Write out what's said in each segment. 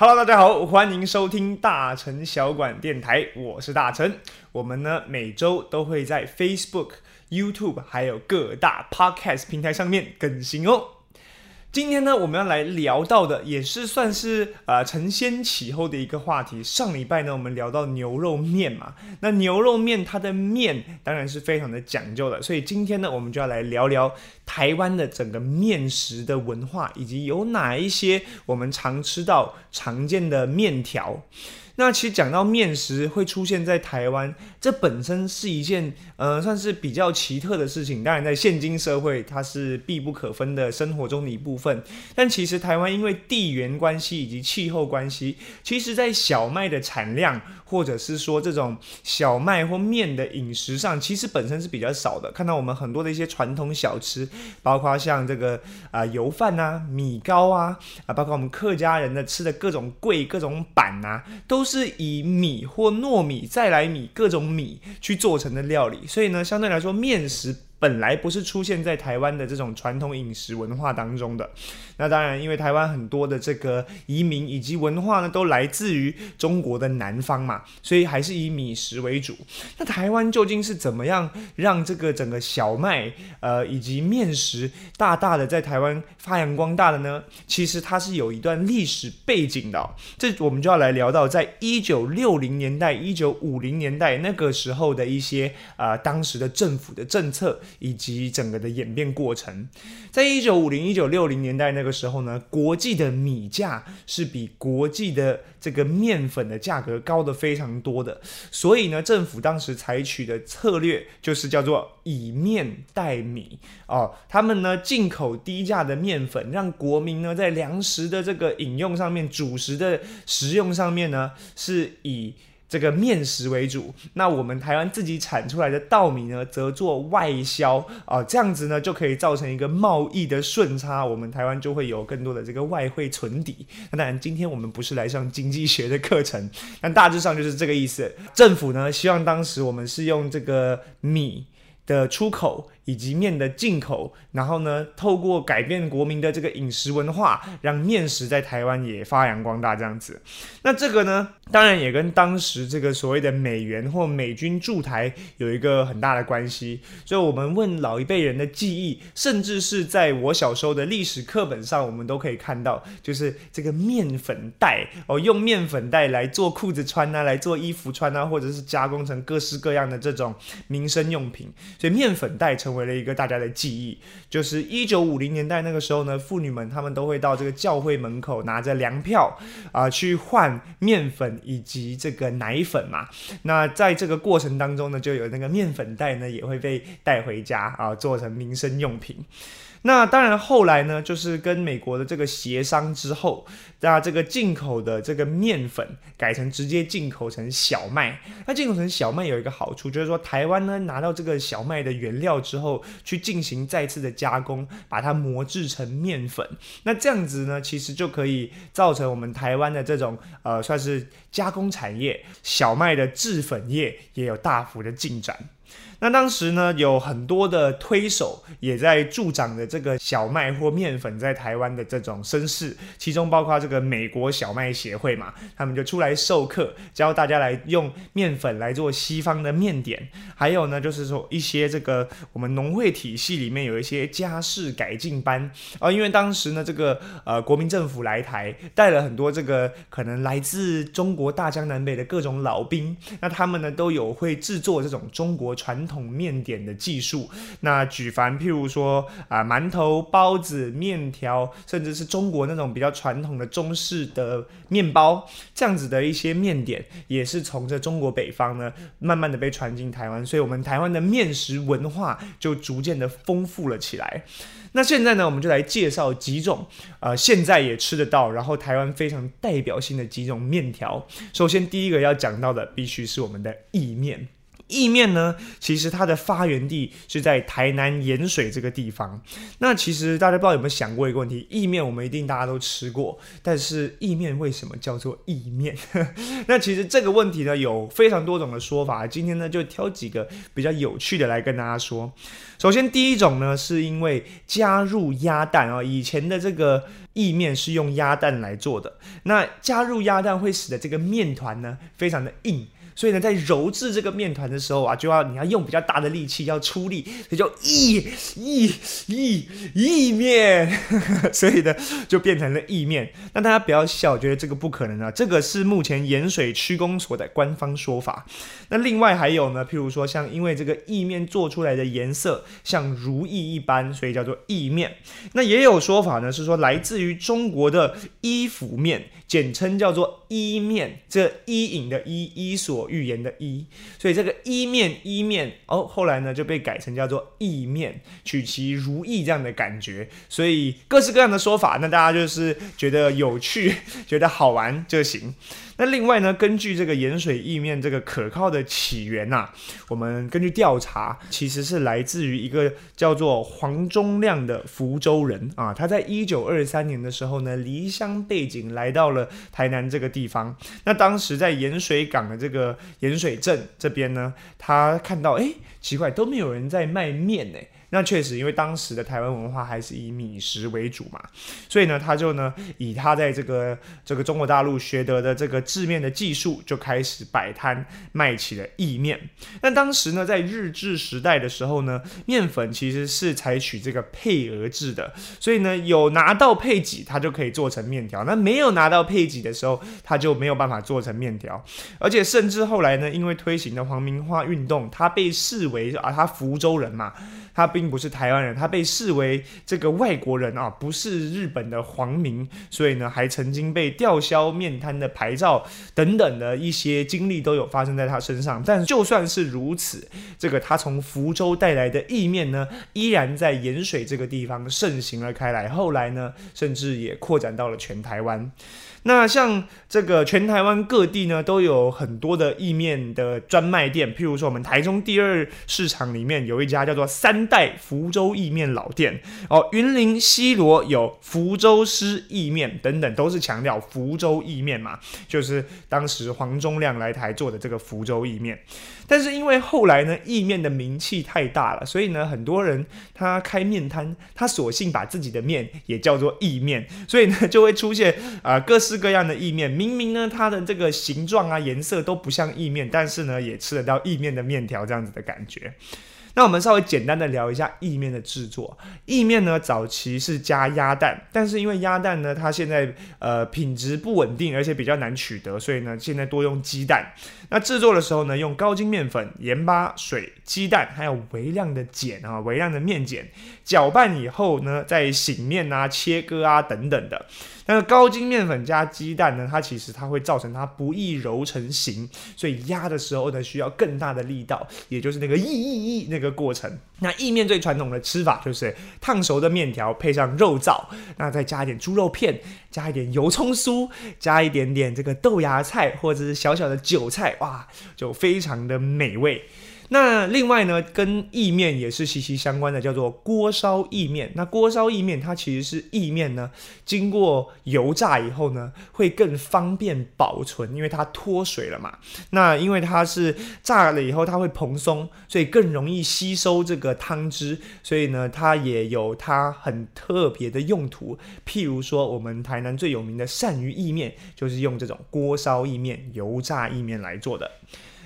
Hello，大家好，欢迎收听大成小馆电台，我是大成。我们呢每周都会在 Facebook、YouTube 还有各大 Podcast 平台上面更新哦。今天呢，我们要来聊到的也是算是呃承先启后的一个话题。上礼拜呢，我们聊到牛肉面嘛，那牛肉面它的面当然是非常的讲究的，所以今天呢，我们就要来聊聊台湾的整个面食的文化，以及有哪一些我们常吃到常见的面条。那其实讲到面食会出现在台湾，这本身是一件呃算是比较奇特的事情。当然，在现今社会，它是必不可分的生活中的一部分。但其实台湾因为地缘关系以及气候关系，其实在小麦的产量，或者是说这种小麦或面的饮食上，其实本身是比较少的。看到我们很多的一些传统小吃，包括像这个啊油饭啊、米糕啊啊，包括我们客家人的吃的各种桂、各种板啊，都。是以米或糯米再来米各种米去做成的料理，所以呢，相对来说面食。本来不是出现在台湾的这种传统饮食文化当中的，那当然，因为台湾很多的这个移民以及文化呢，都来自于中国的南方嘛，所以还是以米食为主。那台湾究竟是怎么样让这个整个小麦呃以及面食大大的在台湾发扬光大的呢？其实它是有一段历史背景的，这我们就要来聊到，在一九六零年代、一九五零年代那个时候的一些呃当时的政府的政策。以及整个的演变过程，在一九五零一九六零年代那个时候呢，国际的米价是比国际的这个面粉的价格高的非常多的，所以呢，政府当时采取的策略就是叫做以面代米哦，他们呢进口低价的面粉，让国民呢在粮食的这个饮用上面、主食的食用上面呢是以。这个面食为主，那我们台湾自己产出来的稻米呢，则做外销啊，这样子呢就可以造成一个贸易的顺差，我们台湾就会有更多的这个外汇存底。那当然，今天我们不是来上经济学的课程，但大致上就是这个意思。政府呢，希望当时我们是用这个米的出口。以及面的进口，然后呢，透过改变国民的这个饮食文化，让面食在台湾也发扬光大，这样子。那这个呢，当然也跟当时这个所谓的美元或美军驻台有一个很大的关系。所以，我们问老一辈人的记忆，甚至是在我小时候的历史课本上，我们都可以看到，就是这个面粉袋哦，用面粉袋来做裤子穿啊，来做衣服穿啊，或者是加工成各式各样的这种民生用品。所以，面粉袋成为。为了一个大家的记忆，就是一九五零年代那个时候呢，妇女们她们都会到这个教会门口拿着粮票啊，去换面粉以及这个奶粉嘛。那在这个过程当中呢，就有那个面粉袋呢，也会被带回家啊，做成民生用品。那当然，后来呢，就是跟美国的这个协商之后，那这个进口的这个面粉改成直接进口成小麦。那进口成小麦有一个好处，就是说台湾呢拿到这个小麦的原料之后，去进行再次的加工，把它磨制成面粉。那这样子呢，其实就可以造成我们台湾的这种呃，算是加工产业，小麦的制粉业也有大幅的进展。那当时呢，有很多的推手也在助长着这个小麦或面粉在台湾的这种声势，其中包括这个美国小麦协会嘛，他们就出来授课，教大家来用面粉来做西方的面点。还有呢，就是说一些这个我们农会体系里面有一些家事改进班啊，因为当时呢，这个呃国民政府来台，带了很多这个可能来自中国大江南北的各种老兵，那他们呢都有会制作这种中国传统面点的技术，那举凡譬如说啊馒头、包子、面条，甚至是中国那种比较传统的中式的面包，这样子的一些面点，也是从这中国北方呢，慢慢的被传进台湾，所以我们台湾的面食文化就逐渐的丰富了起来。那现在呢，我们就来介绍几种，呃，现在也吃得到，然后台湾非常代表性的几种面条。首先第一个要讲到的，必须是我们的意面。意面呢，其实它的发源地是在台南盐水这个地方。那其实大家不知道有没有想过一个问题：意面我们一定大家都吃过，但是意面为什么叫做意面？那其实这个问题呢，有非常多种的说法。今天呢，就挑几个比较有趣的来跟大家说。首先，第一种呢，是因为加入鸭蛋啊，以前的这个。意面是用鸭蛋来做的，那加入鸭蛋会使得这个面团呢非常的硬。所以呢，在揉制这个面团的时候啊，就要你要用比较大的力气，要出力，所以就意意意意面，所以呢就变成了意面。那大家不要笑，觉得这个不可能啊，这个是目前盐水区公所的官方说法。那另外还有呢，譬如说像因为这个意面做出来的颜色像如意一般，所以叫做意面。那也有说法呢，是说来自于中国的衣服面，简称叫做伊面，这伊尹的伊，伊索寓言的“伊”，所以这个“伊面”“伊面”哦，后来呢就被改成叫做“意面”，取其如意这样的感觉。所以各式各样的说法，那大家就是觉得有趣、觉得好玩就行。那另外呢，根据这个盐水意面这个可靠的起源呐，我们根据调查，其实是来自于一个叫做黄忠亮的福州人啊。他在一九二三年的时候呢，离乡背井来到了台南这个地方。那当时在盐水港的这个盐水镇这边呢，他看到哎，奇怪，都没有人在卖面呢。那确实，因为当时的台湾文化还是以米食为主嘛，所以呢，他就呢以他在这个这个中国大陆学得的这个制面的技术，就开始摆摊卖起了意面。那当时呢，在日治时代的时候呢，面粉其实是采取这个配额制的，所以呢，有拿到配给，它就可以做成面条；那没有拿到配给的时候，它就没有办法做成面条。而且甚至后来呢，因为推行的皇民化运动，他被视为啊，他福州人嘛。他并不是台湾人，他被视为这个外国人啊，不是日本的皇民，所以呢，还曾经被吊销面摊的牌照等等的一些经历都有发生在他身上。但就算是如此，这个他从福州带来的意面呢，依然在盐水这个地方盛行了开来。后来呢，甚至也扩展到了全台湾。那像这个全台湾各地呢，都有很多的意面的专卖店。譬如说，我们台中第二市场里面有一家叫做三代福州意面老店哦。云林西罗有福州师意面等等，都是强调福州意面嘛，就是当时黄忠亮来台做的这个福州意面。但是因为后来呢，意面的名气太大了，所以呢，很多人他开面摊，他索性把自己的面也叫做意面，所以呢，就会出现啊各式各样的意面。明明呢，它的这个形状啊、颜色都不像意面，但是呢，也吃得到意面的面条这样子的感觉。那我们稍微简单的聊一下意面的制作。意面呢，早期是加鸭蛋，但是因为鸭蛋呢，它现在呃品质不稳定，而且比较难取得，所以呢，现在多用鸡蛋。那制作的时候呢，用高筋面粉、盐巴、水、鸡蛋，还有微量的碱啊，微量的面碱，搅拌以后呢，再醒面啊、切割啊等等的。那高筋面粉加鸡蛋呢，它其实它会造成它不易揉成型，所以压的时候呢，需要更大的力道，也就是那个意意意那个过程。那意面最传统的吃法就是烫熟的面条配上肉燥，那再加一点猪肉片，加一点油葱酥，加一点点这个豆芽菜或者是小小的韭菜，哇，就非常的美味。那另外呢，跟意面也是息息相关的，叫做锅烧意面。那锅烧意面它其实是意面呢，经过油炸以后呢，会更方便保存，因为它脱水了嘛。那因为它是炸了以后，它会蓬松，所以更容易吸收这个汤汁。所以呢，它也有它很特别的用途。譬如说，我们台南最有名的鳝鱼意面，就是用这种锅烧意面、油炸意面来做的。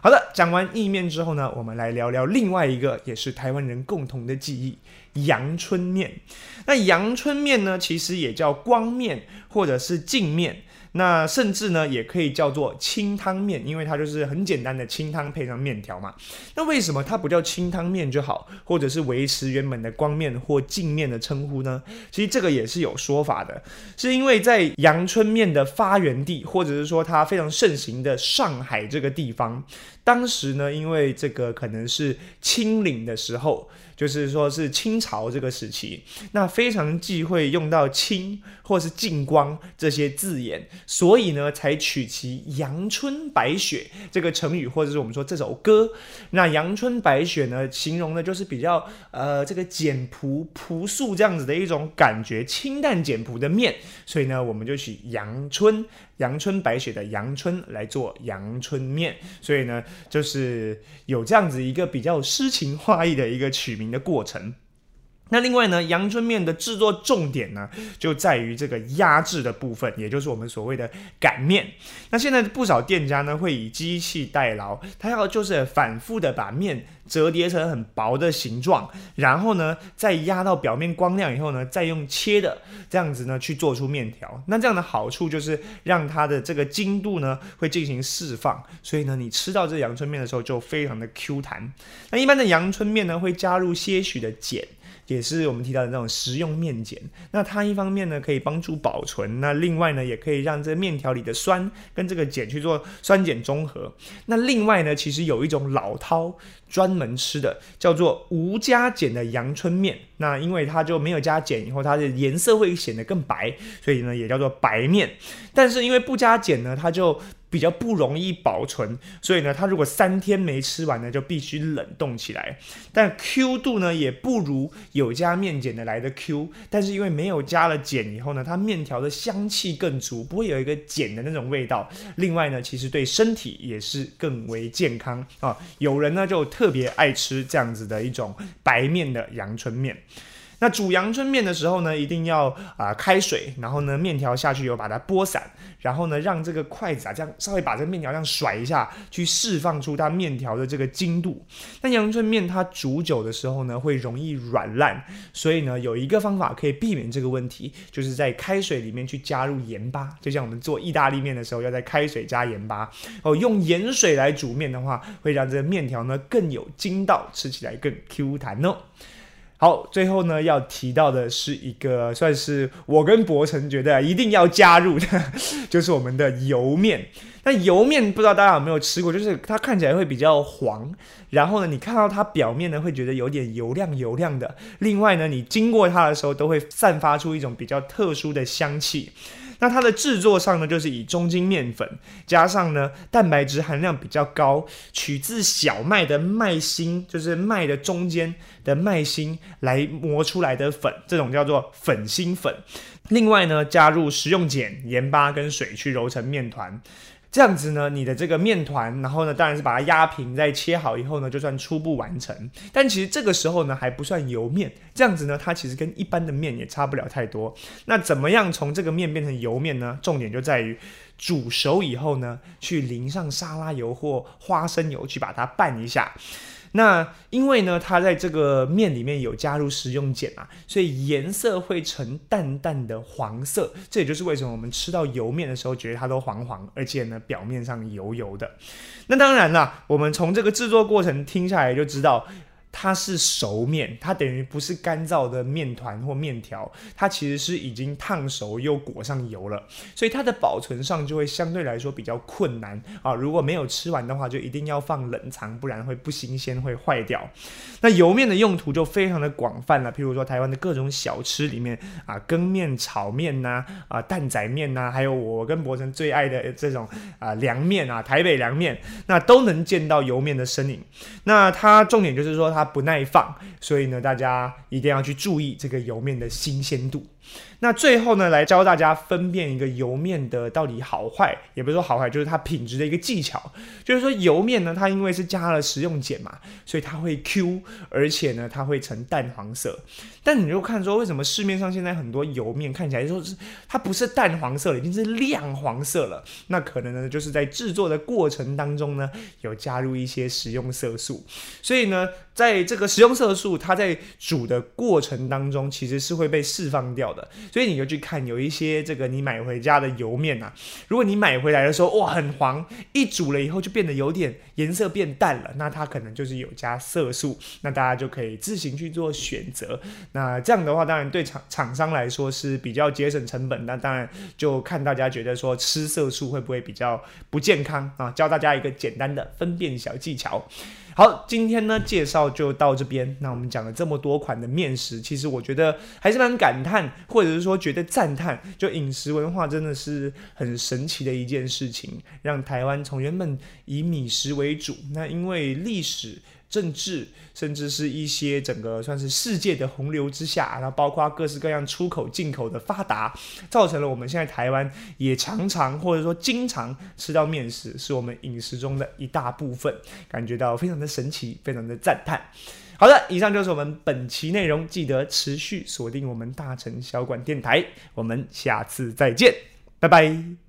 好的，讲完意面之后呢，我们来聊聊另外一个也是台湾人共同的记忆——阳春面。那阳春面呢，其实也叫光面或者是镜面。那甚至呢，也可以叫做清汤面，因为它就是很简单的清汤配上面条嘛。那为什么它不叫清汤面就好，或者是维持原本的光面或镜面的称呼呢？其实这个也是有说法的，是因为在阳春面的发源地，或者是说它非常盛行的上海这个地方，当时呢，因为这个可能是清领的时候。就是说，是清朝这个时期，那非常忌讳用到“清”或是“净光”这些字眼，所以呢，才取其“阳春白雪”这个成语，或者是我们说这首歌。那“阳春白雪”呢，形容的就是比较呃这个简朴朴素这样子的一种感觉，清淡简朴的面，所以呢，我们就取“阳春”。阳春白雪的阳春来做阳春面，所以呢，就是有这样子一个比较诗情画意的一个取名的过程。那另外呢，阳春面的制作重点呢，就在于这个压制的部分，也就是我们所谓的擀面。那现在不少店家呢，会以机器代劳，他要就是反复的把面折叠成很薄的形状，然后呢，再压到表面光亮以后呢，再用切的这样子呢去做出面条。那这样的好处就是让它的这个筋度呢会进行释放，所以呢，你吃到这阳春面的时候就非常的 Q 弹。那一般的阳春面呢，会加入些许的碱。也是我们提到的那种食用面碱，那它一方面呢可以帮助保存，那另外呢也可以让这面条里的酸跟这个碱去做酸碱中和。那另外呢，其实有一种老饕专门吃的叫做无加碱的阳春面，那因为它就没有加碱以后，它的颜色会显得更白，所以呢也叫做白面。但是因为不加碱呢，它就比较不容易保存，所以呢，它如果三天没吃完呢，就必须冷冻起来。但 Q 度呢，也不如有加面碱的来的 Q。但是因为没有加了碱以后呢，它面条的香气更足，不会有一个碱的那种味道。另外呢，其实对身体也是更为健康啊。有人呢就特别爱吃这样子的一种白面的阳春面。那煮阳春面的时候呢，一定要啊开水，然后呢面条下去以后把它拨散，然后呢让这个筷子啊这样稍微把这个面条这样甩一下，去释放出它面条的这个筋度。那阳春面它煮久的时候呢，会容易软烂，所以呢有一个方法可以避免这个问题，就是在开水里面去加入盐巴，就像我们做意大利面的时候要在开水加盐巴哦，用盐水来煮面的话，会让这个面条呢更有筋道，吃起来更 Q 弹哦。好，最后呢要提到的是一个算是我跟博成觉得一定要加入的，就是我们的油面。那油面不知道大家有没有吃过，就是它看起来会比较黄，然后呢，你看到它表面呢会觉得有点油亮油亮的。另外呢，你经过它的时候都会散发出一种比较特殊的香气。那它的制作上呢，就是以中筋面粉加上呢蛋白质含量比较高，取自小麦的麦芯，就是麦的中间的麦芯来磨出来的粉，这种叫做粉芯粉。另外呢，加入食用碱、盐巴跟水去揉成面团。这样子呢，你的这个面团，然后呢，当然是把它压平，再切好以后呢，就算初步完成。但其实这个时候呢，还不算油面。这样子呢，它其实跟一般的面也差不了太多。那怎么样从这个面变成油面呢？重点就在于煮熟以后呢，去淋上沙拉油或花生油，去把它拌一下。那因为呢，它在这个面里面有加入食用碱啊，所以颜色会呈淡淡的黄色。这也就是为什么我们吃到油面的时候，觉得它都黄黄，而且呢，表面上油油的。那当然啦，我们从这个制作过程听下来就知道。它是熟面，它等于不是干燥的面团或面条，它其实是已经烫熟又裹上油了，所以它的保存上就会相对来说比较困难啊。如果没有吃完的话，就一定要放冷藏，不然会不新鲜，会坏掉。那油面的用途就非常的广泛了，譬如说台湾的各种小吃里面啊，羹面、炒面呐，啊蛋仔面呐，还有我跟博成最爱的这种啊凉面啊，台北凉面，那都能见到油面的身影。那它重点就是说它。不耐放，所以呢，大家一定要去注意这个油面的新鲜度。那最后呢，来教大家分辨一个油面的到底好坏，也不是说好坏，就是它品质的一个技巧。就是说油面呢，它因为是加了食用碱嘛，所以它会 Q，而且呢，它会呈淡黄色。但你就看说，为什么市面上现在很多油面看起来说是它不是淡黄色了，已经是亮黄色了？那可能呢，就是在制作的过程当中呢，有加入一些食用色素。所以呢，在这个食用色素，它在煮的过程当中，其实是会被释放掉的。所以你就去看有一些这个你买回家的油面呐，如果你买回来的时候哇很黄，一煮了以后就变得有点颜色变淡了，那它可能就是有加色素，那大家就可以自行去做选择。那这样的话，当然对厂厂商来说是比较节省成本，那当然就看大家觉得说吃色素会不会比较不健康啊？教大家一个简单的分辨小技巧。好，今天呢介绍就到这边。那我们讲了这么多款的面食，其实我觉得还是蛮感叹，或者是说觉得赞叹，就饮食文化真的是很神奇的一件事情，让台湾从原本以米食为主，那因为历史。政治，甚至是一些整个算是世界的洪流之下，然后包括各式各样出口进口的发达，造成了我们现在台湾也常常或者说经常吃到面食，是我们饮食中的一大部分，感觉到非常的神奇，非常的赞叹。好的，以上就是我们本期内容，记得持续锁定我们大城小馆电台，我们下次再见，拜拜。